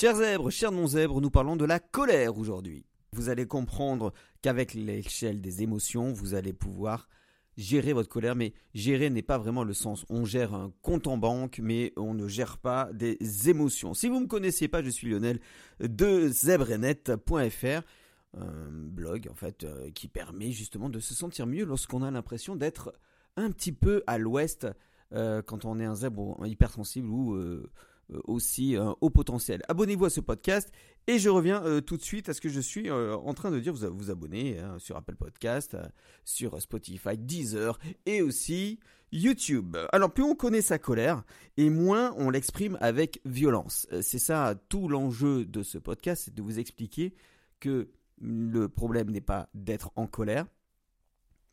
Chers zèbres, chers non-zèbres, nous parlons de la colère aujourd'hui. Vous allez comprendre qu'avec l'échelle des émotions, vous allez pouvoir gérer votre colère, mais gérer n'est pas vraiment le sens. On gère un compte en banque, mais on ne gère pas des émotions. Si vous ne me connaissez pas, je suis Lionel de zebrenet.fr, un blog en fait euh, qui permet justement de se sentir mieux lorsqu'on a l'impression d'être un petit peu à l'ouest euh, quand on est un zèbre hypersensible ou euh, aussi un haut potentiel. Abonnez-vous à ce podcast et je reviens euh, tout de suite à ce que je suis euh, en train de dire. Vous vous abonnez hein, sur Apple Podcast, sur Spotify, Deezer et aussi YouTube. Alors plus on connaît sa colère et moins on l'exprime avec violence. C'est ça tout l'enjeu de ce podcast, c'est de vous expliquer que le problème n'est pas d'être en colère.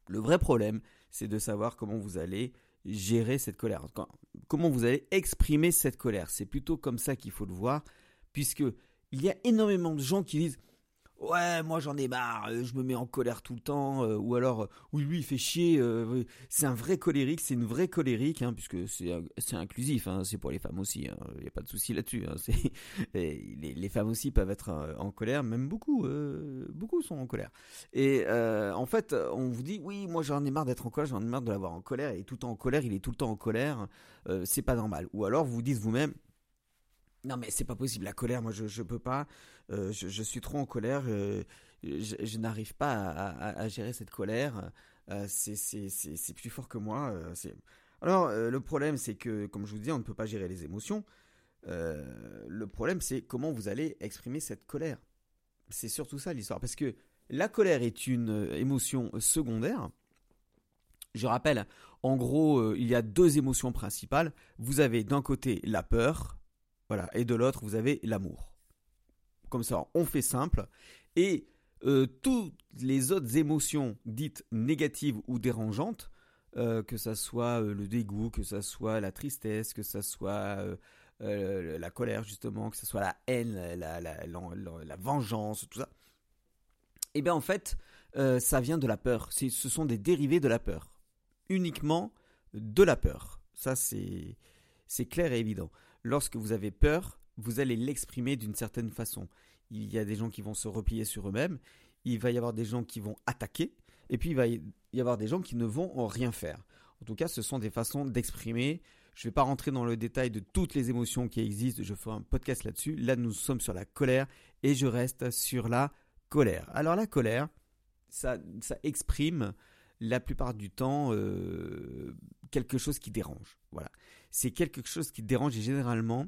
Le vrai problème, c'est de savoir comment vous allez gérer cette colère. Comment vous allez exprimer cette colère? C'est plutôt comme ça qu'il faut le voir, puisque il y a énormément de gens qui disent Ouais, moi j'en ai marre, euh, je me mets en colère tout le temps, euh, ou alors, euh, oui, lui il fait chier, c'est un vrai colérique, c'est une vraie colérique, hein, puisque c'est inclusif, hein, c'est pour les femmes aussi, il hein, n'y a pas de souci là-dessus. Les, les, femmes aussi peuvent être en colère, même beaucoup, beaucoup sont en colère. Et en fait, on vous dit, oui, moi j'en ai marre d'être en colère, j'en ai marre de l'avoir en colère, et tout le temps en colère, il est tout le temps en colère, c'est pas normal. Ou alors vous vous dites vous-même, non mais c'est pas possible, la colère, moi je, je peux pas, euh, je, suis trop en colère, euh, je, n'arrive pas à, gérer cette colère, euh, c'est plus fort que moi. Alors le problème c'est que, comme je vous dis, on ne peut pas gérer les émotions. le problème c'est comment vous allez exprimer cette colère. C'est surtout ça l'histoire, parce que la colère est une émotion secondaire. Je rappelle, en gros, il y a deux émotions principales. Vous avez d'un côté la peur, voilà. Et de l'autre, vous avez l'amour. Comme ça, on fait simple. Et euh, toutes les autres émotions dites négatives ou dérangeantes, euh, que ça soit euh, le dégoût, que ça soit la tristesse, que ça soit la colère justement, que ça soit la haine, la, vengeance, tout ça, eh bien en fait, ça vient de la peur. Ce sont des dérivés de la peur. Uniquement de la peur. Ça, c'est clair et évident lorsque vous avez peur, vous allez l'exprimer d'une certaine façon. Il y a des gens qui vont se replier sur eux-mêmes, il va y avoir des gens qui vont attaquer, et puis il va y avoir des gens qui ne vont rien faire. En tout cas, ce sont des façons d'exprimer. Je ne vais pas rentrer dans le détail de toutes les émotions qui existent, je ferai un podcast là-dessus. Là, nous sommes sur la colère, et je reste sur la colère. Alors la colère, ça, exprime la plupart du temps euh, quelque chose qui dérange. Voilà c'est quelque chose qui dérange et généralement,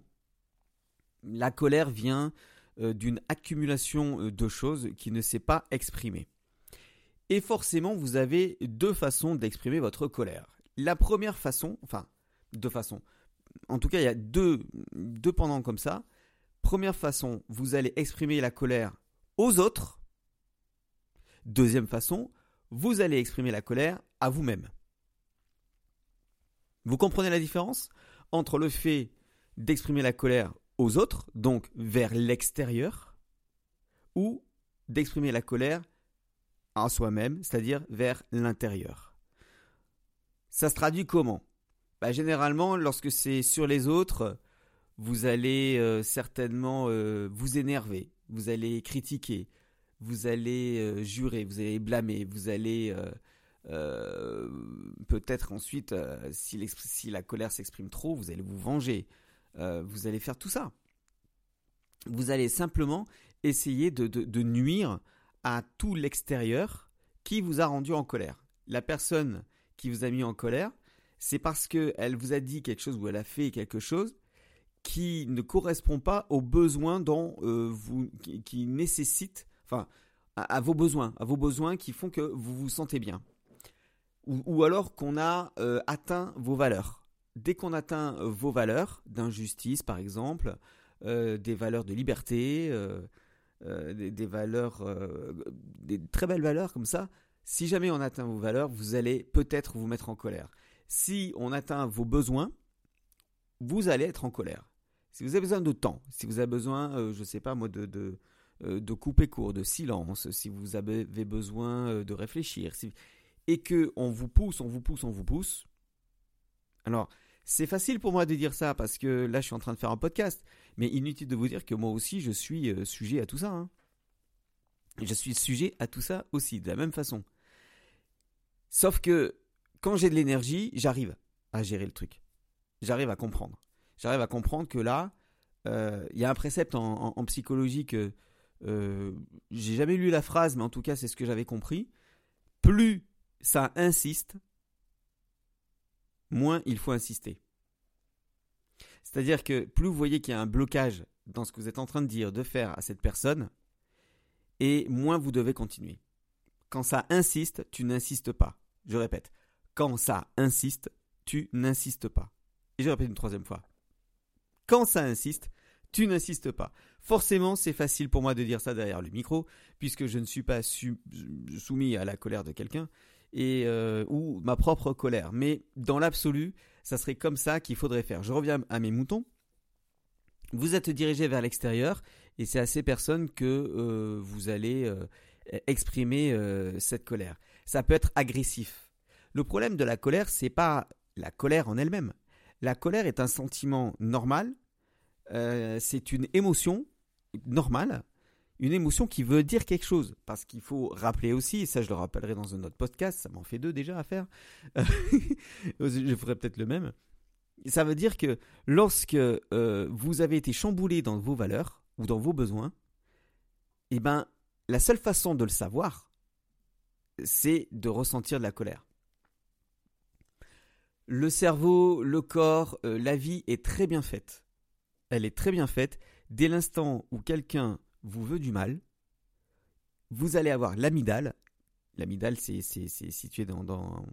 la colère vient euh, d'une accumulation euh, de choses qui ne s'est pas exprimée. Et forcément, vous avez deux façons d'exprimer votre colère. La première façon, enfin, deux façons. En tout cas, il y a deux, deux pendant comme ça. Première façon, vous allez exprimer la colère aux autres. Deuxième façon, vous allez exprimer la colère à vous-même. Vous comprenez la différence entre le fait d'exprimer la colère aux autres, donc vers l'extérieur, ou d'exprimer la colère à soi-même, c'est-à-dire vers l'intérieur. Ça se traduit comment? Bah, Généralement, lorsque c'est sur les autres, vous allez euh, certainement euh, vous énerver, vous allez critiquer, vous allez euh, jurer, vous allez blâmer, vous allez euh, peut-être ensuite, euh, si, la colère s'exprime trop, vous allez vous venger. Euh, vous allez faire tout ça. Vous allez simplement essayer de, nuire à tout l'extérieur qui vous a rendu en colère. La personne qui vous a mis en colère, c'est parce qu'elle vous a dit quelque chose ou elle a fait quelque chose qui ne correspond pas aux besoins dont vous, qui, nécessitent, enfin, à, vos besoins, à vos besoins qui font que vous vous sentez bien ou, alors qu'on a euh, atteint vos valeurs. Dès qu'on atteint euh, vos valeurs d'injustice, par exemple, euh, des valeurs de liberté, des, valeurs, des très belles valeurs comme ça, si jamais on atteint vos valeurs, vous allez peut-être vous mettre en colère. Si on atteint vos besoins, vous allez être en colère. Si vous avez besoin de temps, si vous avez besoin, je ne sais pas moi, de, de, de couper court, de silence, si vous avez besoin de réfléchir, si, et que on vous pousse, on vous pousse, on vous pousse, alors C'est facile pour moi de dire ça parce que là, je suis en train de faire un podcast. Mais inutile de vous dire que moi aussi, je suis euh, sujet à tout ça. Hein. Je suis sujet à tout ça aussi, de la même façon. Sauf que quand j'ai de l'énergie, j'arrive à gérer le truc. J'arrive à comprendre. J'arrive à comprendre que là, euh, il y a un précepte en, psychologie que euh, j'ai jamais lu la phrase, mais en tout cas, c'est ce que j'avais compris. Plus ça insiste, moins il faut insister. C'est-à-dire que plus vous voyez qu'il y a un blocage dans ce que vous êtes en train de dire, de faire à cette personne, et moins vous devez continuer. Quand ça insiste, tu n'insistes pas. Je répète, quand ça insiste, tu n'insistes pas. Et je répète une troisième fois. Quand ça insiste, tu n'insistes pas. Forcément, c'est facile pour moi de dire ça derrière le micro, puisque je ne suis pas soumis à la colère de quelqu'un et euh, ou ma propre colère. Mais dans l'absolu, ça serait comme ça qu'il faudrait faire. Je reviens à mes moutons. Vous êtes dirigé vers l'extérieur et c'est à ces personnes que euh, vous allez euh, exprimer cette colère. Ça peut être agressif. Le problème de la colère, c'est pas la colère en elle-même. La colère est un sentiment normal. c'est une émotion normale une émotion qui veut dire quelque chose. Parce qu'il faut rappeler aussi, et ça je le rappellerai dans un autre podcast, ça m'en fait deux déjà à faire, je ferai peut-être le même. Ça veut dire que lorsque euh, vous avez été chamboulé dans vos valeurs ou dans vos besoins, eh ben, la seule façon de le savoir, c'est de ressentir de la colère. Le cerveau, le corps, euh, la vie est très bien faite. Elle est très bien faite. Dès l'instant où quelqu'un vous veut du mal, vous allez avoir l'amidale. L'amidale, c'est situé dans, dans,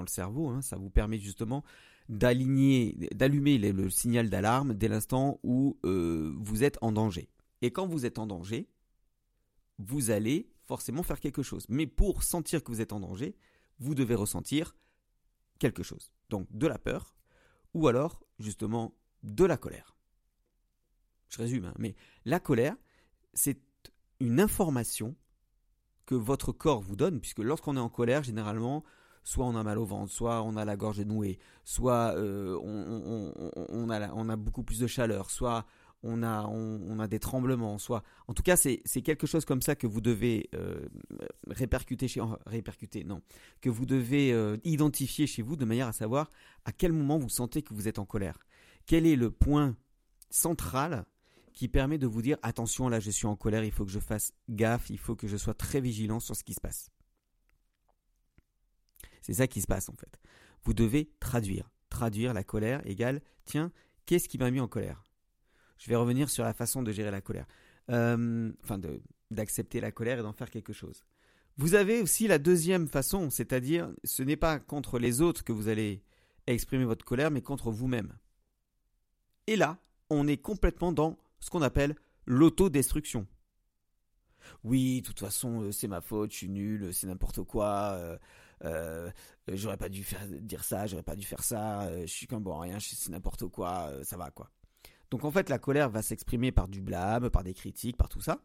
le cerveau. Hein. Ça vous permet justement d'aligner, d'allumer le, signal d'alarme dès l'instant où euh, vous êtes en danger. Et quand vous êtes en danger, vous allez forcément faire quelque chose. Mais pour sentir que vous êtes en danger, vous devez ressentir quelque chose. Donc de la peur ou alors justement de la colère. Je résume, hein, mais la colère, c'est une information que votre corps vous donne, puisque lorsqu'on est en colère, généralement, soit on a mal au ventre, soit on a la gorge nouée, soit euh, on, a, beaucoup plus de chaleur, soit on a, des tremblements, soit... En tout cas, c'est quelque chose comme ça que vous devez euh, répercuter chez... Répercuter, non. Que vous devez euh, identifier chez vous de manière à savoir à quel moment vous sentez que vous êtes en colère. Quel est le point central qui permet de vous dire attention là je suis en colère, il faut que je fasse gaffe, il faut que je sois très vigilant sur ce qui se passe. C'est ça qui se passe en fait. Vous devez traduire. Traduire la colère égale tiens, qu'est-ce qui m'a mis en colère? Je vais revenir sur la façon de gérer la colère. Euh, enfin, d'accepter la colère et d'en faire quelque chose. Vous avez aussi la deuxième façon, c'est-à-dire ce n'est pas contre les autres que vous allez exprimer votre colère, mais contre vous-même. Et là, on est complètement dans ce qu'on appelle l'autodestruction. Oui, de toute façon, euh, c'est ma faute, je suis nul, c'est n'importe quoi, euh, euh, j'aurais pas dû dire ça, j'aurais pas dû faire ça, je suis qu'un bon rien, c'est n'importe quoi, ça va quoi. Donc en fait, la colère va s'exprimer par du blâme, par des critiques, par tout ça.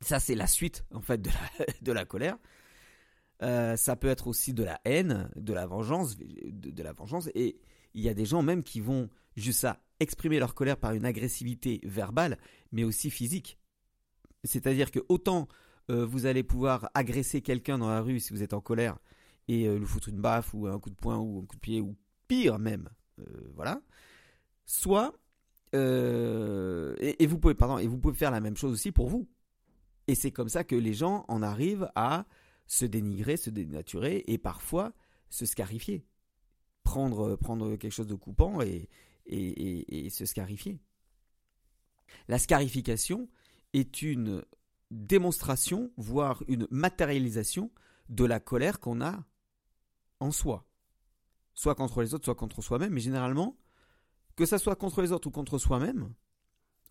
Ça, c'est la suite en fait de la, de la colère. ça peut être aussi de la haine, de la vengeance, de la vengeance. Et il y a des gens même qui vont juste ça exprimer leur colère par une agressivité verbale, mais aussi physique. C'est-à-dire que autant euh, vous allez pouvoir agresser quelqu'un dans la rue si vous êtes en colère et euh, lui foutre une baffe ou un coup de poing ou un coup de pied ou pire même, euh, voilà. Soit et, vous pouvez pardon et vous pouvez faire la même chose aussi pour vous. Et c'est comme ça que les gens en arrivent à se dénigrer, se dénaturer et parfois se scarifier. Prendre, prendre quelque chose de coupant et, et, se scarifier. La scarification est une démonstration, voire une matérialisation de la colère qu'on a en soi. Soit contre les autres, soit contre soi-même, mais généralement, que ça soit contre les autres ou contre soi-même,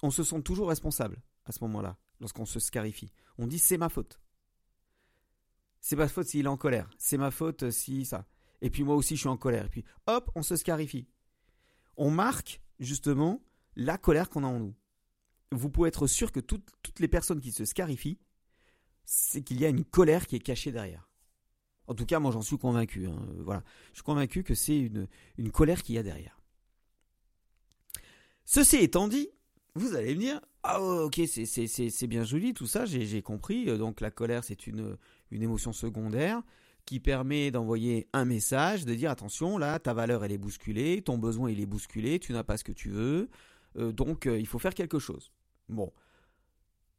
on se sent toujours responsable à ce moment-là, lorsqu'on se scarifie. On dit c'est ma faute. C'est ma faute s'il est en colère. C'est ma faute si ça. Et puis moi aussi je suis en colère. Et puis hop, on se scarifie on marque justement la colère qu'on a en nous. Vous pouvez être sûr que toutes, les personnes qui se scarifient, c'est qu'il y a une colère qui est cachée derrière. En tout cas, moi j'en suis convaincu. Hein. Voilà. Je suis convaincu que c'est une, colère qu'il y a derrière. Ceci étant dit, vous allez me dire, ah ok, c'est bien joli tout ça, j'ai compris. Euh, donc la colère, c'est une émotion secondaire qui permet d'envoyer un message, de dire attention, là, ta valeur, elle est bousculée, ton besoin, il est bousculé, tu n'as pas ce que tu veux, euh, donc euh, il faut faire quelque chose. Bon.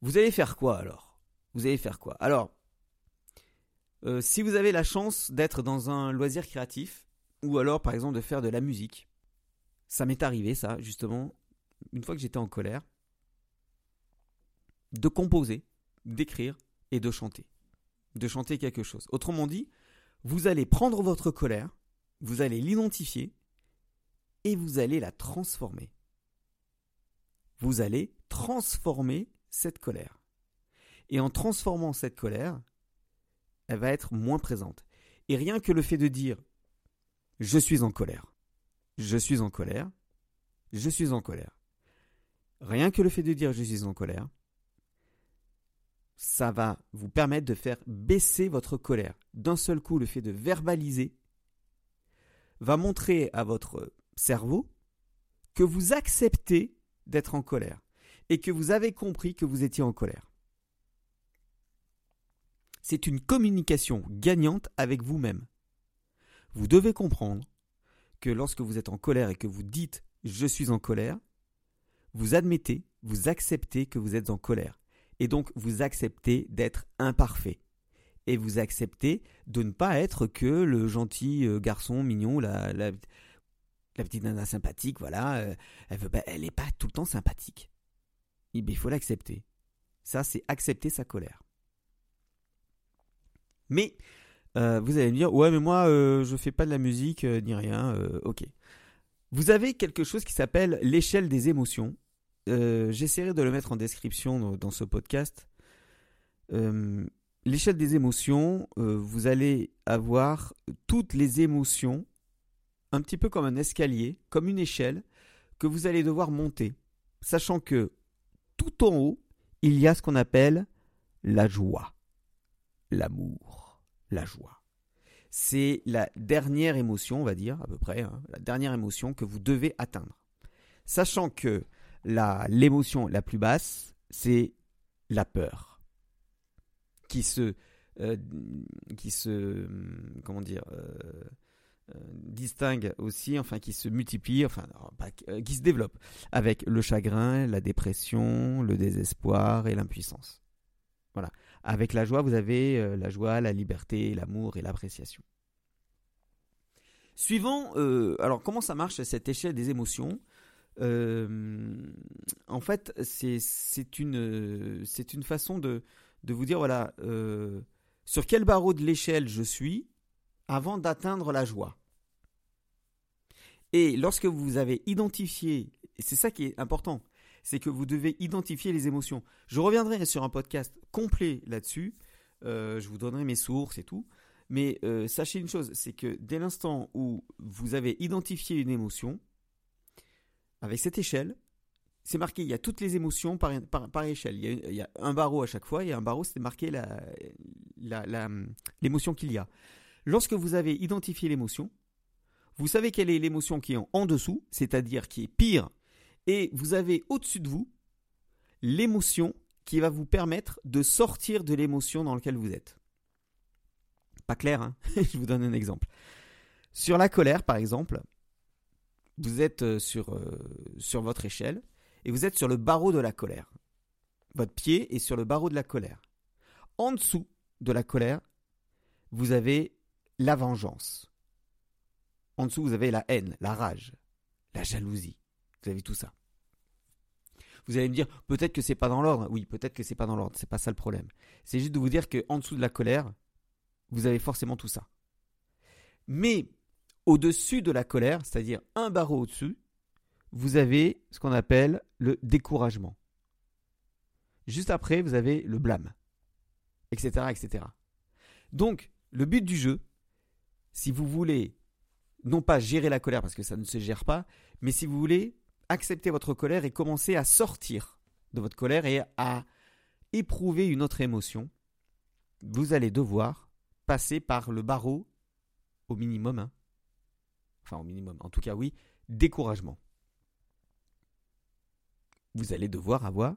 Vous allez faire quoi alors? Vous allez faire quoi? Alors, euh, si vous avez la chance d'être dans un loisir créatif, ou alors par exemple de faire de la musique, ça m'est arrivé ça, justement, une fois que j'étais en colère, de composer, d'écrire et de chanter. De chanter quelque chose. Autrement dit, vous allez prendre votre colère, vous allez l'identifier et vous allez la transformer. Vous allez transformer cette colère. Et en transformant cette colère, elle va être moins présente. Et rien que le fait de dire je suis en colère, je suis en colère, je suis en colère. Rien que le fait de dire je suis en colère, ça va vous permettre de faire baisser votre colère. D'un seul coup, le fait de verbaliser va montrer à votre cerveau que vous acceptez d'être en colère et que vous avez compris que vous étiez en colère. C'est une communication gagnante avec vous-même. Vous devez comprendre que lorsque vous êtes en colère et que vous dites je suis en colère, vous admettez, vous acceptez que vous êtes en colère. Et donc vous acceptez d'être imparfait. Et vous acceptez de ne pas être que le gentil euh, garçon mignon, la, la, petite nana sympathique, voilà. Euh, elle n'est elle pas tout le temps sympathique. Il faut l'accepter. Ça, c'est accepter sa colère. Mais euh, vous allez me dire, ouais, mais moi, je je fais pas de la musique ni rien. ok. Vous avez quelque chose qui s'appelle l'échelle des émotions. Euh, j'essaierai de le mettre en description dans, ce podcast. Euh, l'échelle des émotions, euh, vous allez avoir toutes les émotions, un petit peu comme un escalier, comme une échelle, que vous allez devoir monter. Sachant que tout en haut, il y a ce qu'on appelle la joie, l'amour, la joie. C'est la dernière émotion, on va dire, à peu près, hein, la dernière émotion que vous devez atteindre. Sachant que l'émotion la, plus basse, c'est la peur, qui se, euh, euh, euh, distingue aussi, enfin qui se multiplie, enfin qui se développe avec le chagrin, la dépression, le désespoir et l'impuissance. Voilà. Avec la joie, vous avez la joie, la liberté, l'amour et l'appréciation. Suivant, alors comment ça marche cette échelle des émotions? Euh, en fait, c'est une, façon de, de vous dire, voilà, euh, sur quel barreau de l'échelle je suis avant d'atteindre la joie. Et lorsque vous avez identifié, et c'est ça qui est important, c'est que vous devez identifier les émotions. Je reviendrai sur un podcast complet là-dessus, euh, je vous donnerai mes sources et tout, mais sachez une chose, c'est que dès l'instant où vous avez identifié une émotion, avec cette échelle, c'est marqué, il y a toutes les émotions par, par, échelle. Il y, a, un barreau à chaque fois, et un barreau, c'est marqué l'émotion qu'il y a. Lorsque vous avez identifié l'émotion, vous savez quelle est l'émotion qui est en dessous, c'est-à-dire qui est pire, et vous avez au-dessus de vous l'émotion qui va vous permettre de sortir de l'émotion dans laquelle vous êtes. Pas clair, hein? Je vous donne un exemple. Sur la colère, par exemple, vous êtes euh, sur, euh, sur votre échelle et vous êtes sur le barreau de la colère. Votre pied est sur le barreau de la colère. En dessous de la colère, vous avez la vengeance. En dessous, vous avez la haine, la rage, la jalousie. Vous avez tout ça. Vous allez me dire, peut-être que c'est pas dans l'ordre. Oui, peut-être que c'est pas dans l'ordre. C'est pas ça le problème. C'est juste de vous dire que en dessous de la colère, vous avez forcément tout ça. Mais au-dessus de la colère, c'est-à-dire un barreau au-dessus, vous avez ce qu'on appelle le découragement. Juste après, vous avez le blâme, etc., etc. Donc, le but du jeu, si vous voulez, non pas gérer la colère parce que ça ne se gère pas, mais si vous voulez accepter votre colère et commencer à sortir de votre colère et à éprouver une autre émotion, vous allez devoir passer par le barreau au minimum. Hein. Enfin, au minimum. En tout cas, oui, découragement. Vous allez devoir avoir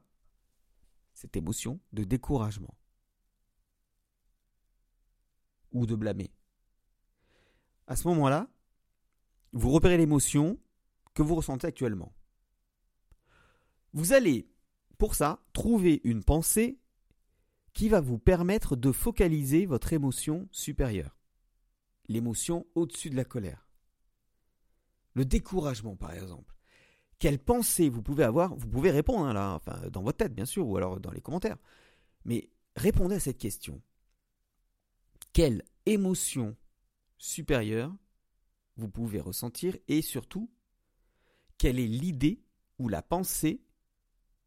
cette émotion de découragement. Ou de blâmer. À ce moment-là, vous repérez l'émotion que vous ressentez actuellement. Vous allez, pour ça, trouver une pensée qui va vous permettre de focaliser votre émotion supérieure. L'émotion au-dessus de la colère. Le découragement, par exemple. Quelle pensée vous pouvez avoir Vous pouvez répondre hein, là, enfin, dans votre tête, bien sûr, ou alors dans les commentaires. Mais répondez à cette question. Quelle émotion supérieure vous pouvez ressentir et surtout, quelle est l'idée ou la pensée,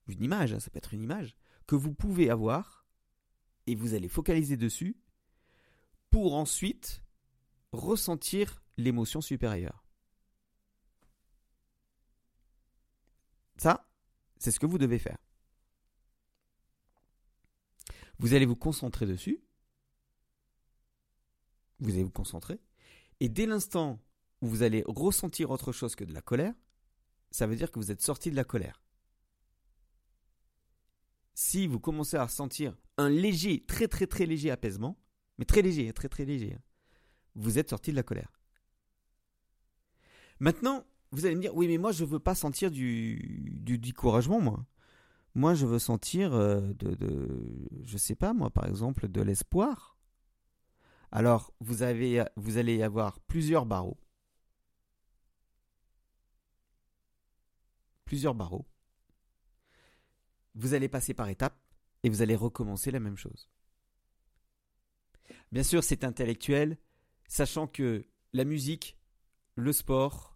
une image, hein, ça peut être une image, que vous pouvez avoir et vous allez focaliser dessus pour ensuite ressentir l'émotion supérieure? Ça, c'est ce que vous devez faire. Vous allez vous concentrer dessus. Vous allez vous concentrer. Et dès l'instant où vous allez ressentir autre chose que de la colère, ça veut dire que vous êtes sorti de la colère. Si vous commencez à ressentir un léger, très très très léger apaisement, mais très léger, très très léger, hein, vous êtes sorti de la colère. Maintenant, vous allez me dire, oui, mais moi je veux pas sentir du, du découragement, moi. Moi, je veux sentir euh, de, de, je sais pas, moi, par exemple, de l'espoir. Alors, vous, avez, vous allez avoir plusieurs barreaux. Plusieurs barreaux. Vous allez passer par étapes et vous allez recommencer la même chose. Bien sûr, c'est intellectuel, sachant que la musique, le sport,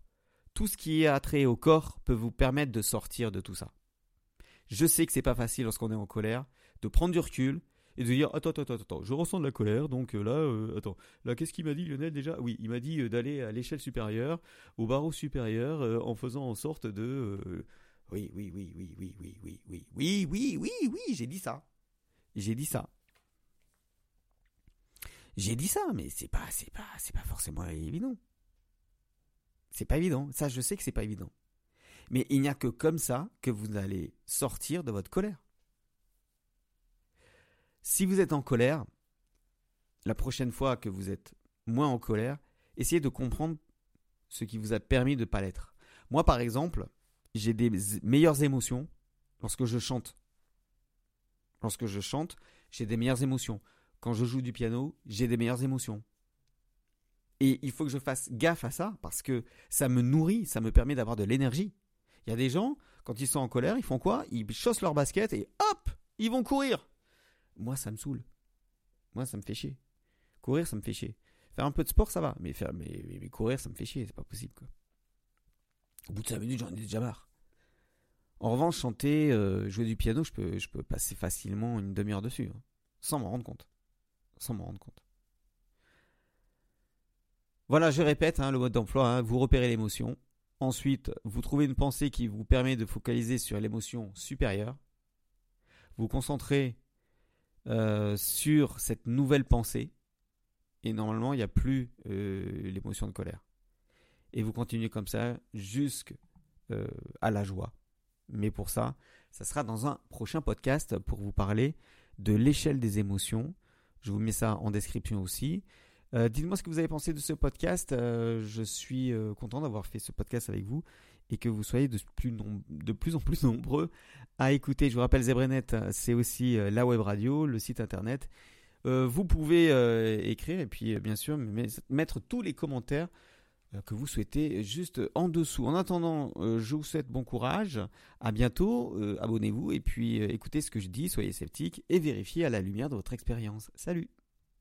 tout ce qui est attrait au corps peut vous permettre de sortir de tout ça. Je sais que c'est pas facile lorsqu'on est en colère de prendre du recul et de dire attends attends attends je ressens de la colère donc euh, là euh, attends là qu'est-ce qu'il m'a dit Lionel déjà oui il m'a dit euh, d'aller à l'échelle supérieure au barreau supérieur en faisant en sorte de oui oui oui oui oui oui oui oui oui oui oui oui j'ai dit ça j'ai dit ça j'ai dit ça mais c'est pas c'est pas c'est pas forcément évident c'est pas évident ça je sais que c'est pas évident mais il n'y a que comme ça que vous allez sortir de votre colère si vous êtes en colère, la prochaine fois que vous êtes moins en colère, essayez de comprendre ce qui vous a permis de ne pas l'être. Moi, par exemple, j'ai des meilleures émotions lorsque je chante. Lorsque je chante, j'ai des meilleures émotions. Quand je joue du piano, j'ai des meilleures émotions. Et il faut que je fasse gaffe à ça parce que ça me nourrit, ça me permet d'avoir de l'énergie. Il y a des gens, quand ils sont en colère, ils font quoi? Ils chaussent leur basket et hop, ils vont courir. Moi, ça me saoule. Moi, ça me fait chier. Courir, ça me fait chier. Faire un peu de sport, ça va. Mais, faire, courir, ça me fait chier. C'est pas possible. Au bout de 5 minutes, j'en ai déjà marre. En revanche, chanter, euh, jouer du piano, je peux, je peux passer facilement une demi-heure dessus. Hein. sans m'en rendre compte. Sans m'en rendre compte. Voilà, je répète hein, le mode d'emploi. Hein. vous repérez l'émotion. Ensuite, vous trouvez une pensée qui vous permet de focaliser sur l'émotion supérieure. Vous concentrez euh, sur cette nouvelle pensée. Et normalement, il n'y a plus euh, l'émotion de colère. Et vous continuez comme ça jusqu'à euh, la joie. Mais pour ça, ça sera dans un prochain podcast pour vous parler de l'échelle des émotions. Je vous mets ça en description aussi. Dites-moi ce que vous avez pensé de ce podcast. je suis content d'avoir fait ce podcast avec vous et que vous soyez de plus, en plus nombreux à écouter. Je vous rappelle, Zebrenet, c'est aussi euh, la web radio, le site internet. Euh, vous pouvez euh, écrire et puis bien sûr mettre tous les commentaires que vous souhaitez juste en dessous. En attendant, je vous souhaite bon courage, à bientôt, abonnez-vous et puis écoutez ce que je dis, soyez sceptiques et vérifiez à la lumière de votre expérience. Salut